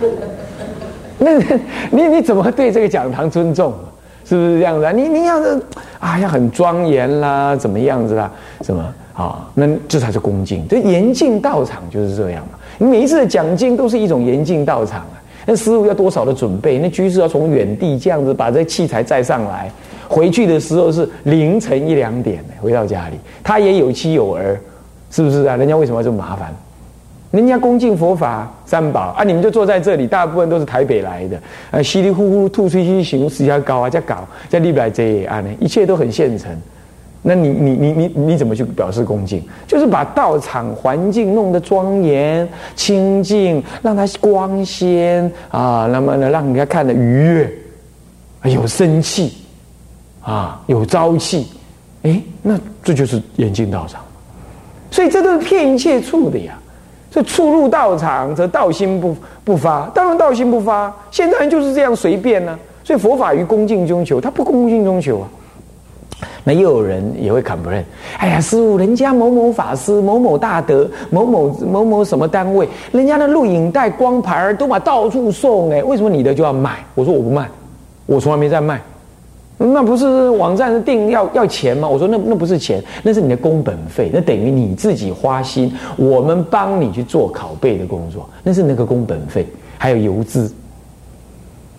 那 你你怎么对这个讲堂尊重？是不是这样子啊？你你要是啊，要很庄严啦，怎么样子啦？什么啊？那这才是恭敬。这严敬道场就是这样嘛。你每一次的讲经都是一种严敬道场啊。那师傅要多少的准备？那居士要从远地这样子把这器材载上来，回去的时候是凌晨一两点回到家里，他也有妻有儿，是不是啊？人家为什么要这么麻烦？人家恭敬佛法三宝啊，你们就坐在这里，大部分都是台北来的，呃，稀里呼呼吐出去行，私下搞啊，在搞，在立来这啊呢，一切都很现成。那你你你你你怎么去表示恭敬？就是把道场环境弄得庄严清净，让它光鲜啊，那么呢，让人家看得愉悦，有生气啊，有朝气，哎，那这就是严禁道场。所以这都是骗一切处的呀。这初入道场，则道心不不发。当然道心不发，现在人就是这样随便呢。所以佛法于恭敬中求，他不恭敬中求啊。那又有人也会砍不认。哎呀，师傅，人家某某法师、某某大德、某某某某什么单位，人家的录影带、光盘都把到处送哎，为什么你的就要卖？我说我不卖，我从来没在卖。那不是网站是定要要钱吗？我说那那不是钱，那是你的工本费，那等于你自己花心，我们帮你去做拷贝的工作，那是那个工本费，还有邮资。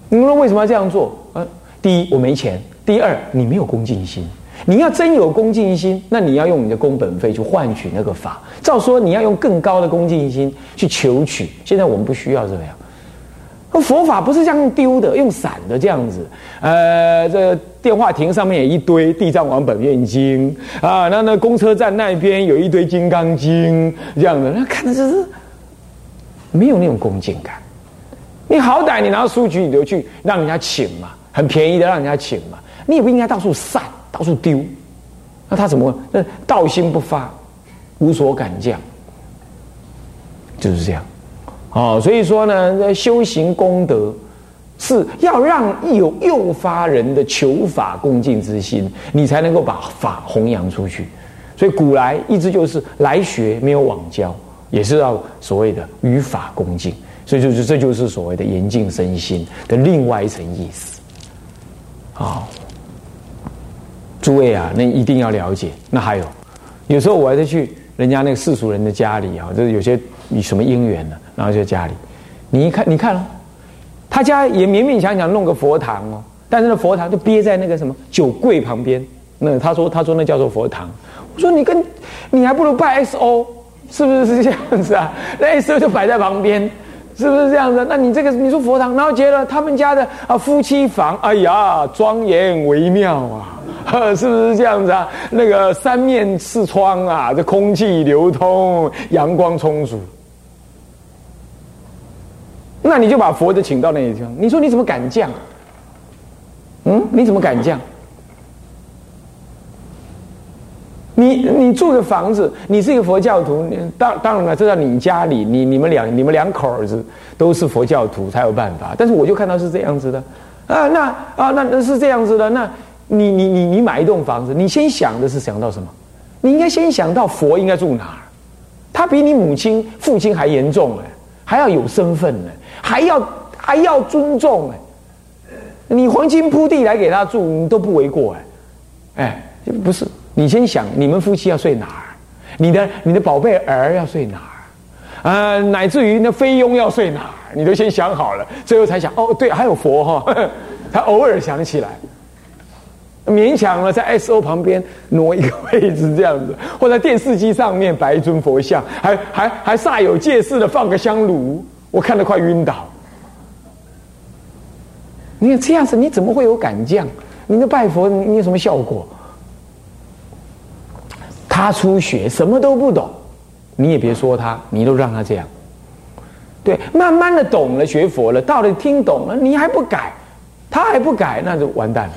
你说为什么要这样做？呃，第一我没钱，第二你没有恭敬心。你要真有恭敬心，那你要用你的工本费去换取那个法。照说你要用更高的恭敬心去求取，现在我们不需要这样。佛法不是这样丢的，用散的这样子。呃，这电话亭上面有一堆《地藏王本愿经》啊，那那公车站那边有一堆《金刚经》这样的，那看的就是没有那种恭敬感。你好歹你拿到书局，你就去让人家请嘛，很便宜的让人家请嘛，你也不应该到处散，到处丢。那他怎么？那道心不发，无所感降，就是这样。哦，所以说呢，修行功德是要让有诱发人的求法恭敬之心，你才能够把法弘扬出去。所以古来一直就是来学没有往教，也是要所谓的与法恭敬。所以就是这就是所谓的严净身心的另外一层意思。啊，诸位啊，那一定要了解。那还有，有时候我还是去人家那个世俗人的家里啊，就是有些你什么因缘呢？然后就在家里，你一看，你看哦，他家也勉勉强强弄个佛堂哦，但是那佛堂就憋在那个什么酒柜旁边。那他说，他说那叫做佛堂。我说你跟，你还不如拜 S O，是不是是这样子啊？那 S O 就摆在旁边，是不是这样子？那你这个你说佛堂，然后觉得他们家的啊夫妻房，哎呀，庄严微妙啊，呵 是不是这样子啊？那个三面四窗啊，这空气流通，阳光充足。那你就把佛的请到那地方，你说你怎么敢降？嗯，你怎么敢降？你你住的房子，你是一个佛教徒，当当然了，这在你家里，你你们两你们两口子都是佛教徒才有办法。但是我就看到是这样子的啊，那啊那那是这样子的，那你你你你买一栋房子，你先想的是想到什么？你应该先想到佛应该住哪儿？他比你母亲父亲还严重哎，还要有身份呢。还要还要尊重哎，你黄金铺地来给他住，你都不为过哎，哎，不是，你先想你们夫妻要睡哪儿，你的你的宝贝儿要睡哪儿，啊，乃至于那菲佣要睡哪儿，你都先想好了，最后才想哦，对，还有佛哈，他偶尔想起来，勉强了在 S O 旁边挪一个位置这样子，或在电视机上面摆一尊佛像，还还还煞有介事的放个香炉。我看得快晕倒。你看这样子，你怎么会有感降？你的拜佛，你有什么效果？他初学，什么都不懂，你也别说他，你都让他这样。对，慢慢的懂了，学佛了，到底听懂了，你还不改，他还不改，那就完蛋了，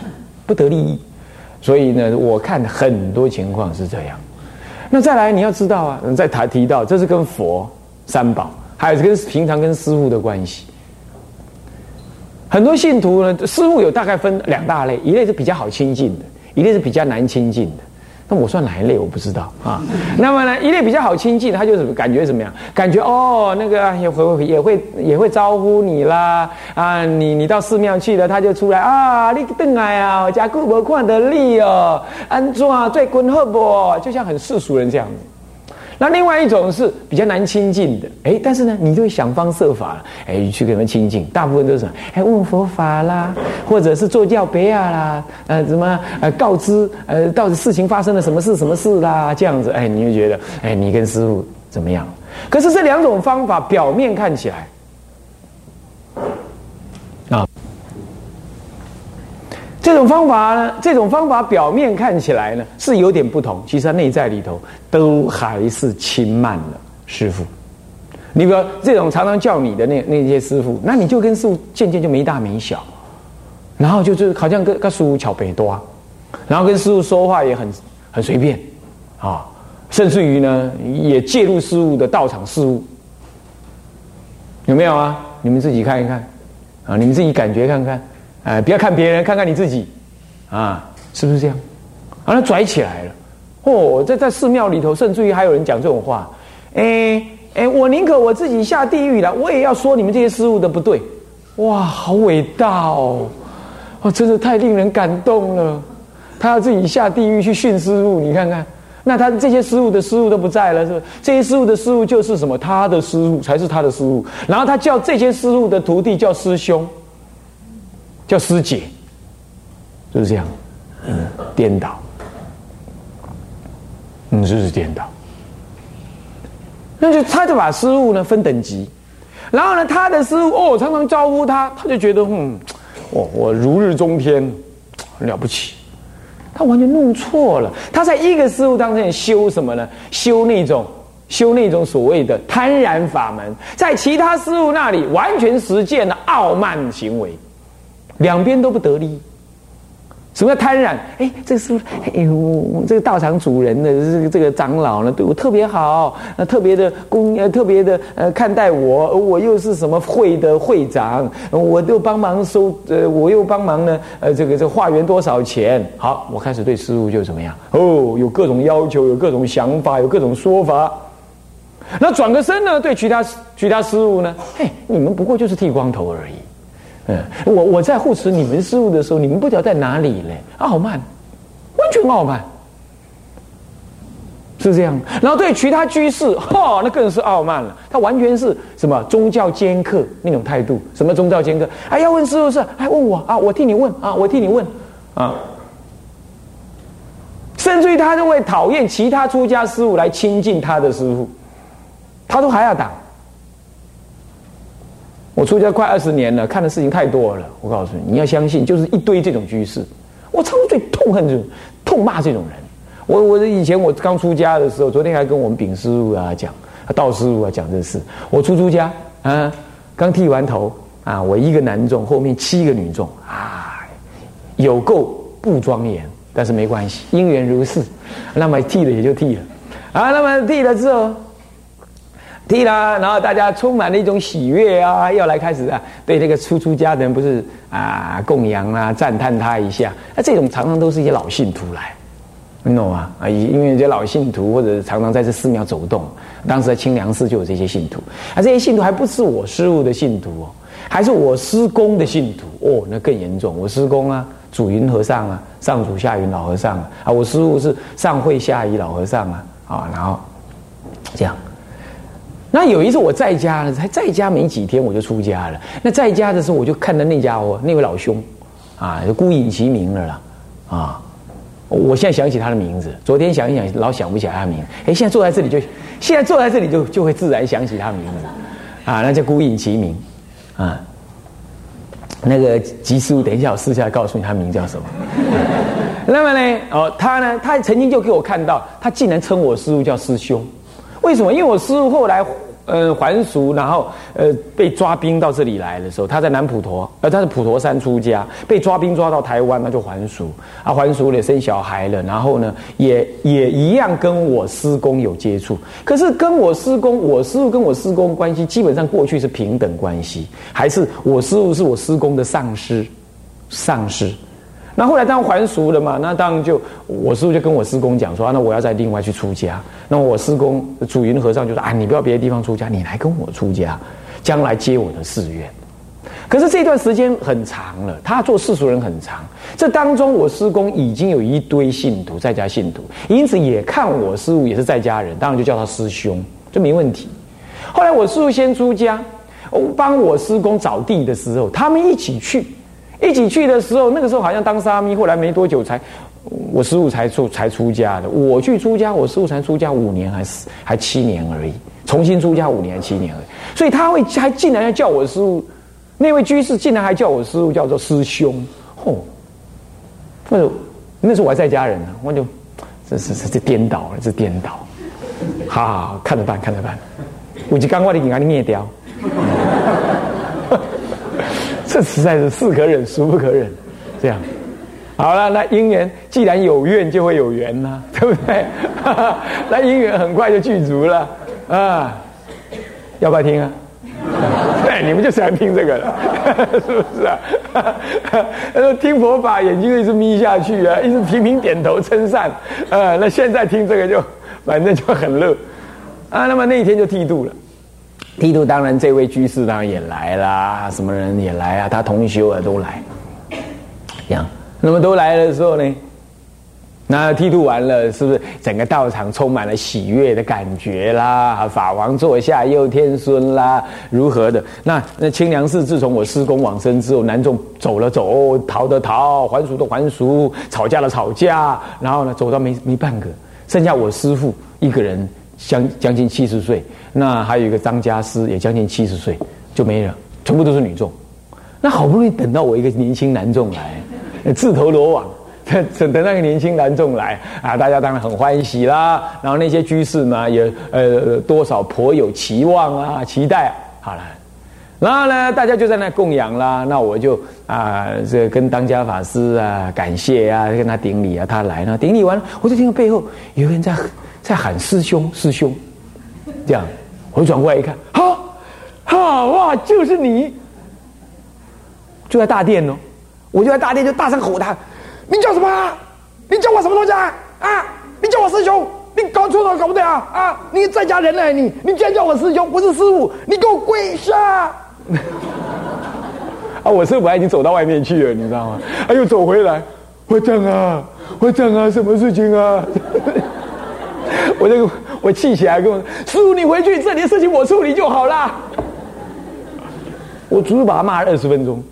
不得利益。所以呢，我看很多情况是这样。那再来，你要知道啊，再谈提到，这是跟佛三宝。还有跟平常跟师傅的关系，很多信徒呢，师傅有大概分两大类，一类是比较好亲近的，一类是比较难亲近的。那我算哪一类我不知道啊。那么呢，一类比较好亲近，他就是感觉怎么样？感觉哦，那个也会也会也会招呼你啦啊，你你到寺庙去了，他就出来啊，你邓来啊，家顾不看得力哦，安装最滚好不？就像很世俗人这样子。那另外一种是比较难亲近的，哎，但是呢，你就会想方设法，哎，去跟他们亲近。大部分都是什么哎问佛法啦，或者是做教别啊啦，呃，什么呃告知呃到底事情发生了什么事什么事啦，这样子，哎，你就觉得哎你跟师傅怎么样？可是这两种方法表面看起来。这种方法呢？这种方法表面看起来呢是有点不同，其实它内在里头都还是轻慢了师傅。你比如这种常常叫你的那那些师傅，那你就跟师傅渐渐就没大没小，然后就是好像跟跟师傅巧北多，然后跟师傅说话也很很随便啊，甚至于呢也介入师傅的道场事务，有没有啊？你们自己看一看啊，你们自己感觉看看。哎，不要看别人，看看你自己，啊，是不是这样？啊，那拽起来了，哦，在在寺庙里头，甚至于还有人讲这种话，哎哎，我宁可我自己下地狱了，我也要说你们这些师傅的不对，哇，好伟大哦，哦，真的太令人感动了。他要自己下地狱去训师傅，你看看，那他这些师傅的师傅都不在了，是不？这些师傅的师傅就是什么？他的师傅才是他的师傅，然后他叫这些师傅的徒弟叫师兄。叫师姐，就是这样，嗯，颠倒，嗯，就是颠倒。那就他就把师傅呢分等级，然后呢，他的师傅哦，常常招呼他，他就觉得嗯，我我如日中天，了不起。他完全弄错了，他在一个师傅当中修什么呢？修那种修那种所谓的贪然法门，在其他师傅那里完全实践了傲慢行为。两边都不得利。什么叫贪婪？哎，这个是哎呦，这个道场主人的这个这个长老呢，对我特别好，呃，特别的公，特别的呃看待我，我又是什么会的会长，我又帮忙收呃，我又帮忙呢呃，这个这化缘多少钱？好，我开始对师傅就怎么样？哦，有各种要求，有各种想法，有各种说法。那转个身呢，对其他其他师傅呢？嘿，你们不过就是剃光头而已。嗯，我我在护持你们师傅的时候，你们不知道在哪里嘞？傲慢，完全傲慢，是这样。然后对其他居士，哈，那更是傲慢了。他完全是什么宗教尖客那种态度？什么宗教尖客？还要问师傅是？还问我啊？我替你问啊？我替你问啊？甚至于他都会讨厌其他出家师傅来亲近他的师傅，他都还要挡。我出家快二十年了，看的事情太多了。我告诉你，你要相信，就是一堆这种居士。我常常最痛恨这种、痛骂这种人。我我以前我刚出家的时候，昨天还跟我们丙师傅啊讲，道师傅啊讲这事。我出出家啊，刚剃完头啊，我一个男众，后面七个女众啊，有够不庄严，但是没关系，因缘如是，那么剃了也就剃了啊。那么剃了之后。剃啦，然后大家充满了一种喜悦啊，要来开始啊，对这个出出家人不是啊供养啊，赞叹他一下。那这种常常都是一些老信徒来，你懂吗？啊，因为这些老信徒或者常常在这寺庙走动，当时在清凉寺就有这些信徒，啊，这些信徒还不是我师傅的信徒哦，还是我师公的信徒哦，那更严重。我师公啊，主云和尚啊，上主下云老和尚啊，我师傅是上会下仪老和尚啊，啊，然后这样。那有一次我在家，才在家没几天我就出家了。那在家的时候，我就看到那家伙那位老兄，啊，就孤影其名了啦，啊，我现在想起他的名字，昨天想一想老想不起来他名字。哎，现在坐在这里就，现在坐在这里就就会自然想起他的名字，啊，那叫孤影其名，啊，那个吉师傅，等一下我私下告诉你他名叫什么。那么呢，哦，他呢，他曾经就给我看到，他竟然称我师傅叫师兄。为什么？因为我师傅后来，呃，还俗，然后呃，被抓兵到这里来的时候，他在南普陀，呃，他是普陀山出家，被抓兵抓到台湾，那就还俗，啊，还俗了，生小孩了，然后呢，也也一样跟我师公有接触。可是跟我师公，我师傅跟我师公关系基本上过去是平等关系，还是我师傅是我师公的上师，上师。那后来当然还俗了嘛，那当然就我师傅就跟我师公讲说，那我要再另外去出家。那我师公祖云和尚就说啊，你不要别的地方出家，你来跟我出家，将来接我的寺院。可是这段时间很长了，他做世俗人很长。这当中，我师公已经有一堆信徒，在家信徒，因此也看我师傅也是在家人，当然就叫他师兄，这没问题。后来我师傅先出家，帮我师公找地的时候，他们一起去。一起去的时候，那个时候好像当沙弥，后来没多久才，我师傅才出才出家的。我去出家，我师傅才出家五年还是还七年而已，重新出家五年七年而已。所以他会还竟然要叫我师傅，那位居士竟然还叫我师傅叫做师兄。嚯！那时候那时候我还在家人呢，我就这这这这颠倒了，这颠倒。好好好，看着办，看着办。我就刚把你给你灭掉。这实在是是可忍，孰不可忍？这样，好了，那姻缘既然有愿，就会有缘呐，对不对？那姻缘很快就具足了啊！要不要听啊？对，你们就喜欢听这个了，是不是啊？听佛法，眼睛一直眯下去啊，一直频频点头称赞。呃，那现在听这个就反正就很乐啊。那么那一天就剃度了。剃度当然，这位居士当然也来啦，什么人也来啊？他同修啊都来，这样。那么都来的时候呢，那剃度完了，是不是整个道场充满了喜悦的感觉啦？法王座下又天孙啦，如何的？那那清凉寺自从我师公往生之后，南众走了走，逃的逃，还俗的还俗，吵架的吵架，然后呢，走到没没半个，剩下我师父一个人。将将近七十岁，那还有一个张家师也将近七十岁，就没了，全部都是女众。那好不容易等到我一个年轻男众来，自投罗网，等等那个年轻男众来啊，大家当然很欢喜啦。然后那些居士呢，也呃多少颇有期望啊，期待。好了，然后呢，大家就在那供养啦。那我就啊，这跟当家法师啊感谢啊，跟他顶礼啊，他来了，顶礼完了，我就听到背后有人在。在喊师兄，师兄，这样，我转过来一看，好，好哇，就是你，就在大殿哦，我就在大殿就大声吼他，你叫什么？你叫我什么东西啊？啊，你叫我师兄，你搞错了，搞不对啊？啊，你在家人呢？你，你居然叫我师兄，不是师傅，你给我跪下！啊，我师傅已经走到外面去了，你知道吗？哎又走回来，会长啊，会长啊，什么事情啊？我这个我气起来，跟我师傅，你回去，这里的事情我处理就好啦。我足足把他骂了二十分钟。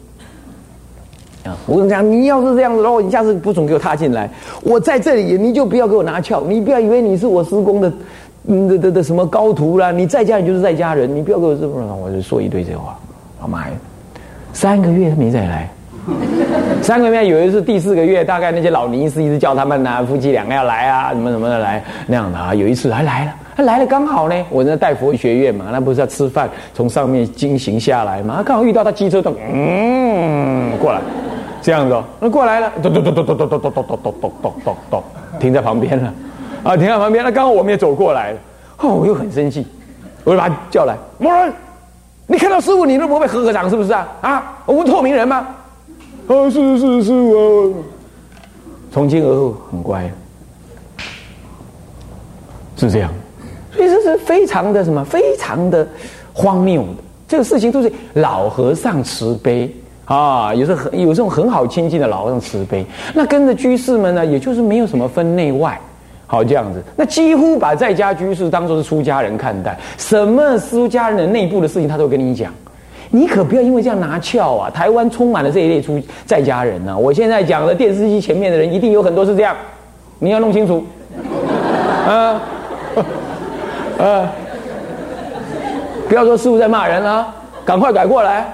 啊，我跟你讲，你要是这样子的话，你下次不准给我踏进来。我在这里，你就不要给我拿翘，你不要以为你是我师公的，嗯的的的什么高徒啦。你在家里就是在家人，你不要给我这么，我就说一堆这话。我妈呀，三个月他没再来。三个月有一次，第四个月，大概那些老尼师一直叫他们呐，夫妻两个要来啊，什么什么的来那样的啊。有一次还来了，他来了刚好呢，我在带佛学院嘛，那不是要吃饭，从上面惊行下来嘛，刚好遇到他机车的嗯过来，这样子，那过来了，咚咚咚咚咚咚咚咚咚咚咚咚咚，停在旁边了，啊，停在旁边，那刚好我们也走过来了，哦，我又很生气，我就把他叫来，某人，你看到师傅，你都不会合合掌是不是啊？啊，我们透明人吗？啊，是是是啊！从今而后很乖，是这样。所以这是非常的什么？非常的荒谬的。这个事情都是老和尚慈悲啊，有时候很有这种很好亲近的老和尚慈悲。那跟着居士们呢，也就是没有什么分内外，好这样子。那几乎把在家居士当做是出家人看待，什么出家人的内部的事情，他都跟你讲。你可不要因为这样拿翘啊！台湾充满了这一类出在家人呢。我现在讲的电视机前面的人，一定有很多是这样，你要弄清楚。啊，啊，不要说师傅在骂人了，赶快改过来。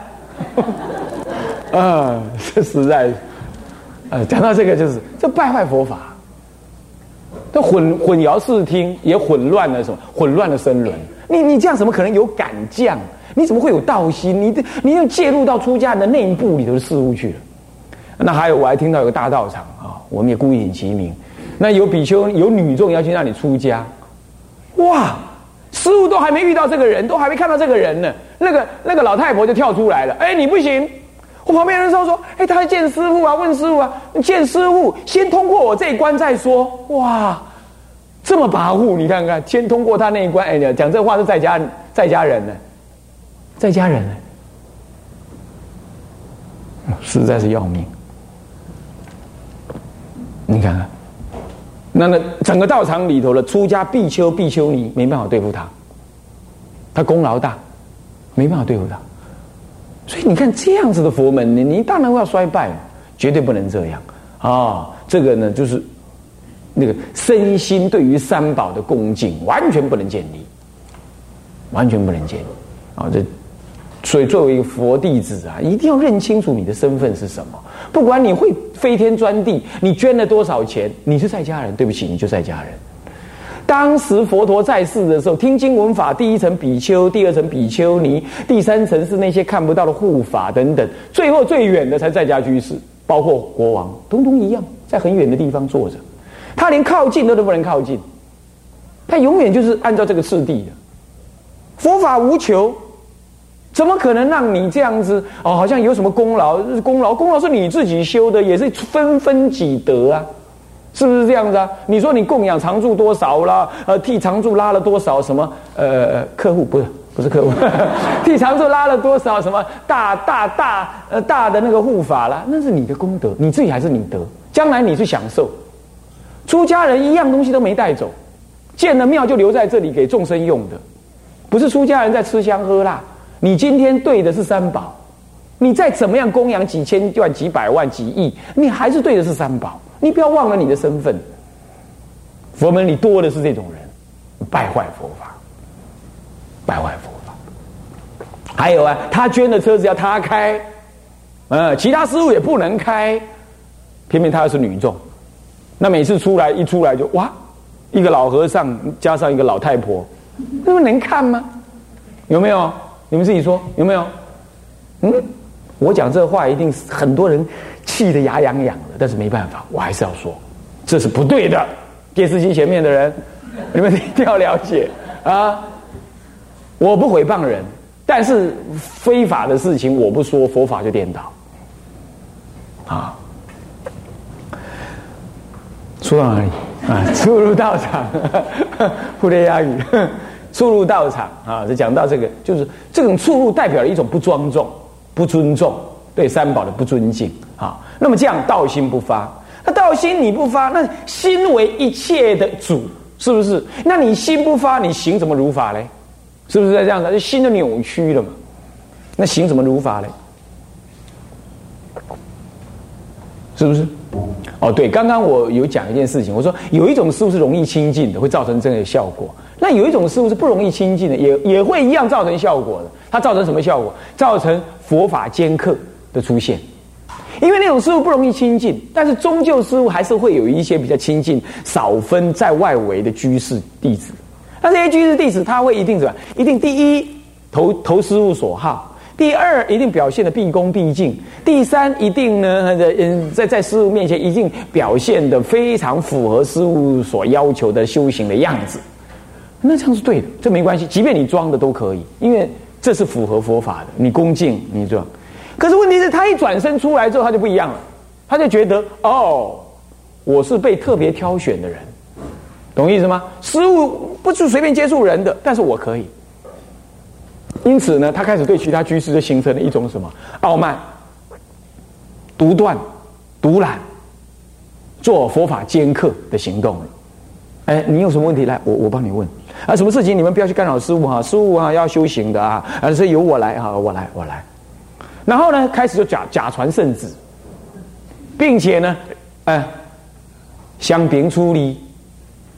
啊，这实在，呃，讲到这个就是这败坏佛法，这混混淆视听，也混乱了什么？混乱了声轮。你你这样怎么可能有敢将？你怎么会有道心？你的你又介入到出家人的内部里头的事物去了？那还有，我还听到有个大道场啊，我们也故意引其名。那有比丘、有女众要去让你出家，哇！师傅都还没遇到这个人，都还没看到这个人呢。那个那个老太婆就跳出来了，哎，你不行！我旁边人说说，哎，他见师傅啊，问师傅啊，见师傅先通过我这一关再说。哇，这么跋扈，你看看，先通过他那一关。哎，讲这话是在家在家人呢，在家人呢，实在是要命。你看看，那那整个道场里头的出家比丘、比丘尼没办法对付他，他功劳大，没办法对付他。所以你看这样子的佛门，你你当然要衰败，绝对不能这样啊！这个呢，就是那个身心对于三宝的恭敬，完全不能建立，完全不能建立啊！这所以作为一个佛弟子啊，一定要认清楚你的身份是什么。不管你会飞天钻地，你捐了多少钱，你是在家人，对不起，你就在家人。当时佛陀在世的时候，听经闻法，第一层比丘，第二层比丘尼，第三层是那些看不到的护法等等，最后最远的才在家居士，包括国王，通通一样，在很远的地方坐着，他连靠近都都不能靠近，他永远就是按照这个次第的。佛法无求，怎么可能让你这样子？哦，好像有什么功劳？功劳功劳是你自己修的，也是分分己得啊。是不是这样子啊？你说你供养常住多少啦？呃，替常住拉了多少什么？呃，客户不是不是客户，替常住拉了多少什么大大大呃大的那个护法啦？那是你的功德，你自己还是你得，将来你去享受。出家人一样东西都没带走，建了庙就留在这里给众生用的，不是出家人在吃香喝辣。你今天对的是三宝，你再怎么样供养几千万、几百万、几亿，你还是对的是三宝。你不要忘了你的身份，佛门里多的是这种人，败坏佛法，败坏佛法。还有啊，他捐的车子要他开，呃，其他师傅也不能开，偏偏他又是女众，那每次出来一出来就哇，一个老和尚加上一个老太婆，那么能看吗？有没有？你们自己说有没有？嗯，我讲这话一定很多人。气得牙痒痒的，但是没办法，我还是要说，这是不对的。电视机前面的人，你们一定要了解啊！我不诽谤人，但是非法的事情我不说，佛法就颠倒啊！说到哪里啊？初入道场，布雷亚语，初入道场啊！就讲到这个，就是这种出入代表了一种不庄重、不尊重。对三宝的不尊敬啊，那么这样道心不发，那道心你不发，那心为一切的主，是不是？那你心不发，你行怎么如法嘞？是不是在这样子？心都扭曲了嘛？那行怎么如法嘞？是不是？哦，对，刚刚我有讲一件事情，我说有一种师傅是容易亲近的，会造成这个效果；那有一种师傅是不容易亲近的，也也会一样造成效果的。它造成什么效果？造成佛法兼克。的出现，因为那种师傅不容易亲近，但是终究师傅还是会有一些比较亲近、少分在外围的居士弟子。那这些居士弟子，他会一定怎么？一定第一投投师傅所好；第二一定表现的毕恭毕敬；第三一定呢，嗯，在在师傅面前一定表现的非常符合师傅所要求的修行的样子。那这样是对的，这没关系，即便你装的都可以，因为这是符合佛法的。你恭敬，你这。可是问题是，他一转身出来之后，他就不一样了。他就觉得，哦，我是被特别挑选的人，懂意思吗？失误不是随便接触人的，但是我可以。因此呢，他开始对其他居士就形成了一种什么傲慢、独断、独揽、做佛法尖刻的行动了。哎，你有什么问题来，我我帮你问。啊，什么事情你们不要去干扰师傅哈，师傅啊要修行的啊，而是由我来啊，我来，我来。然后呢，开始就假假传圣旨，并且呢，哎，相平出离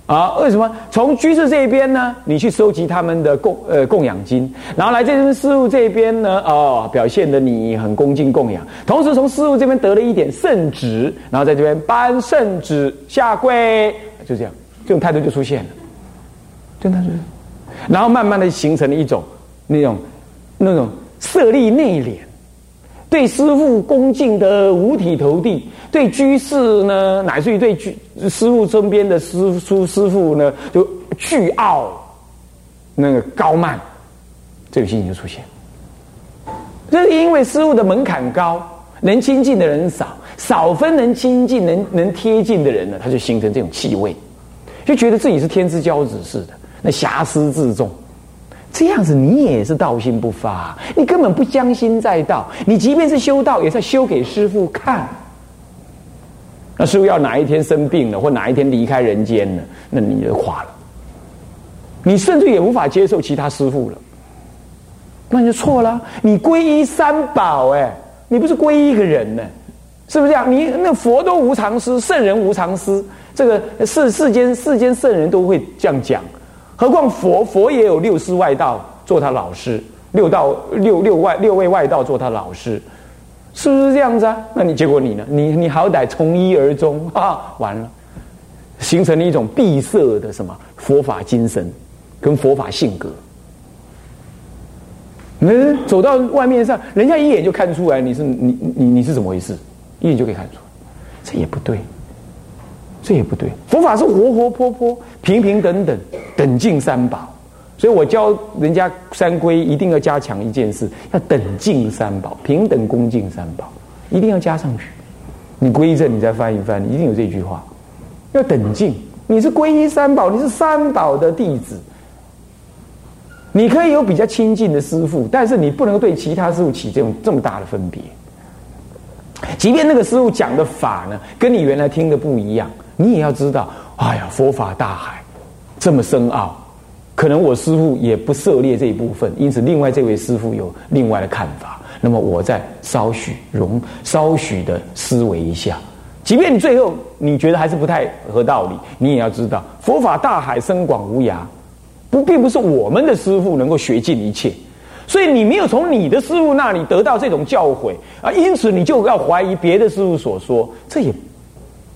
啊？为什么？从居士这边呢，你去收集他们的供呃供养金，然后来这边师傅这边呢，哦，表现的你很恭敬供养，同时从师傅这边得了一点圣旨，然后在这边颁圣旨下跪，就这样，这种态度就出现了，真的是，然后慢慢的形成了一种那种那种色厉内敛。对师傅恭敬的五体投地，对居士呢，乃至于对居师傅身边的师叔师傅呢，就倨傲，那个高慢，这个心情就出现。这是因为师傅的门槛高，能亲近的人少，少分能亲近、能能贴近的人呢，他就形成这种气味，就觉得自己是天之骄子似的，那瑕疵自重。这样子，你也是道心不发，你根本不将心在道。你即便是修道，也在修给师傅看。那师傅要哪一天生病了，或哪一天离开人间了，那你就垮了。你甚至也无法接受其他师傅了，那你就错了。你皈依三宝，哎，你不是皈依一个人呢？是不是这样？你那佛都无常师，圣人无常师，这个世世间世间圣人都会这样讲。何况佛佛也有六师外道做他老师，六道六六外六位外道做他老师，是不是这样子啊？那你结果你呢？你你好歹从一而终 啊，完了，形成了一种闭塞的什么佛法精神跟佛法性格。嗯，走到外面上，人家一眼就看出来你是你你你是怎么回事，一眼就可以看出来，这也不对。这也不对，佛法是活活泼泼、平平等等、等敬三宝，所以我教人家三规一定要加强一件事，要等敬三宝、平等恭敬三宝，一定要加上去。你皈依正，你再翻一翻，一定有这句话，要等敬。你是皈依三宝，你是三宝的弟子，你可以有比较亲近的师傅，但是你不能对其他师傅起这种这么大的分别。即便那个师傅讲的法呢，跟你原来听的不一样。你也要知道，哎呀，佛法大海这么深奥，可能我师傅也不涉猎这一部分，因此另外这位师傅有另外的看法。那么我再稍许容稍许的思维一下，即便你最后你觉得还是不太合道理，你也要知道，佛法大海深广无涯，不并不是我们的师傅能够学尽一切，所以你没有从你的师傅那里得到这种教诲啊，因此你就要怀疑别的师傅所说，这也。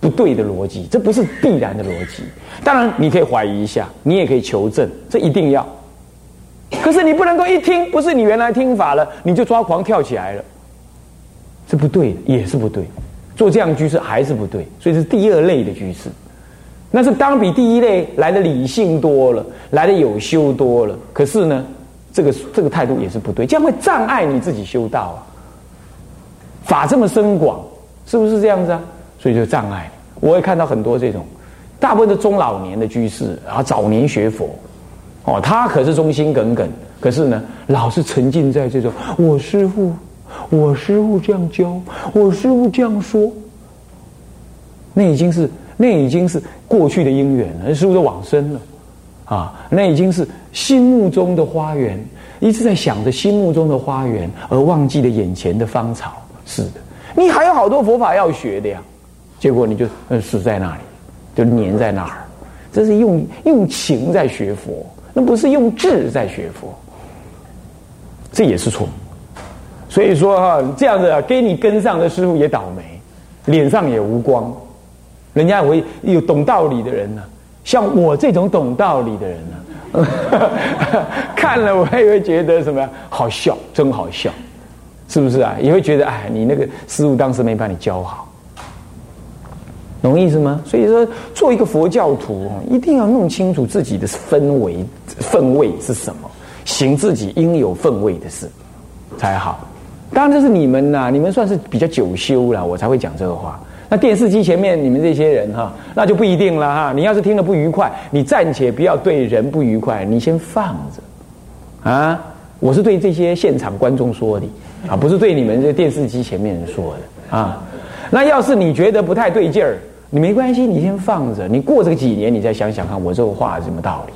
不对的逻辑，这不是必然的逻辑。当然，你可以怀疑一下，你也可以求证，这一定要。可是你不能够一听不是你原来听法了，你就抓狂跳起来了，这不对，也是不对。做这样居士还是不对，所以是第二类的居士。那是当比第一类来的理性多了，来的有修多了。可是呢，这个这个态度也是不对，这样会障碍你自己修道啊。法这么深广，是不是这样子啊？所以就障碍，我也看到很多这种，大部分的中老年的居士，啊早年学佛，哦，他可是忠心耿耿，可是呢，老是沉浸在这种我师父，我师父这样教，我师父这样说，那已经是那已经是过去的因缘了，师父都往生了，啊，那已经是心目中的花园，一直在想着心目中的花园，而忘记了眼前的芳草。是的，你还有好多佛法要学的呀。结果你就死在那里，就粘在那儿。这是用用情在学佛，那不是用智在学佛。这也是错。所以说哈，这样子啊给你跟上的师傅也倒霉，脸上也无光。人家会有懂道理的人呢，像我这种懂道理的人呢，看了我也会觉得什么好笑，真好笑，是不是啊？也会觉得哎，你那个师傅当时没把你教好。懂意思吗？所以说，做一个佛教徒，一定要弄清楚自己的氛围、氛围是什么，行自己应有氛围的事才好。当然，这是你们呐，你们算是比较久修了，我才会讲这个话。那电视机前面你们这些人哈，那就不一定了哈。你要是听了不愉快，你暂且不要对人不愉快，你先放着啊。我是对这些现场观众说的啊，不是对你们这电视机前面人说的啊。那要是你觉得不太对劲儿。你没关系，你先放着。你过这个几年，你再想想看，我这个话是什么道理？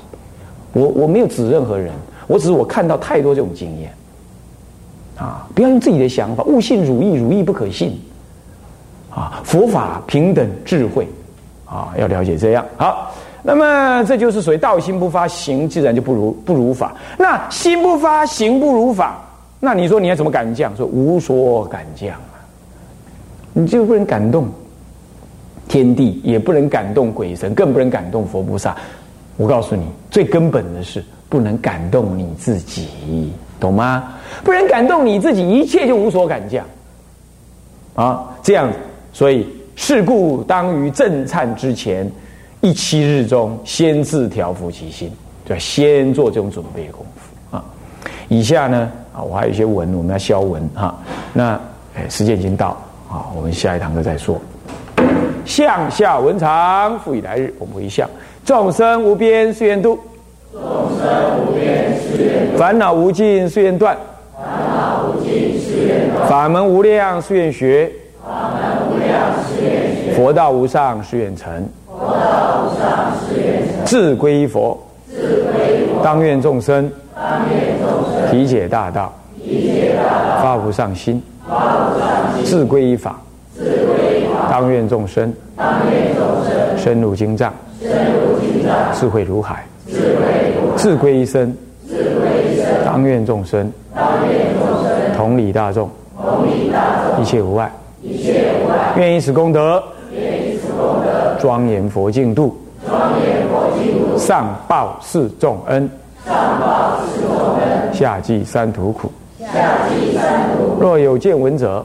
我我没有指任何人，我只是我看到太多这种经验啊！不要用自己的想法，悟性如意，如意不可信啊！佛法平等智慧啊，要了解这样好。那么这就是属于道心不发，行自然就不如不如法。那心不发，行不如法，那你说你要怎么敢降？说无所敢降啊，你就不能感动。天地也不能感动鬼神，更不能感动佛菩萨。我告诉你，最根本的是不能感动你自己，懂吗？不能感动你自己，一切就无所感降。啊，这样，所以事故当于震颤之前一七日中，先自调伏其心，对先做这种准备功夫啊。以下呢，啊，我还有一些文，我们要消文哈。那哎，时间已经到啊，我们下一堂课再说。向下文长，复以来日。我们回向：众生无边誓愿度，众生无边誓愿度；烦恼无尽誓愿断，烦恼无尽誓愿断；法门无量誓愿学，法门无量誓愿学；佛道无上誓愿成，佛道无上誓愿成；自归依佛，自归佛；当愿众生，当愿众生。体解大道，体解大道；发无上心，发无上心；自归依法，自归依法；当愿众生，当愿众生。深入经藏，深入经藏；智慧如海，智慧如海；自归一生，自归一生；当愿众生，当愿众生。同理大众，同理大众，一切无碍。一切无碍。愿以此功德，愿以此功德，庄严佛净土，庄严佛净土，上报四重恩，上报四重恩，下济三途苦。下济三途。若有见闻者，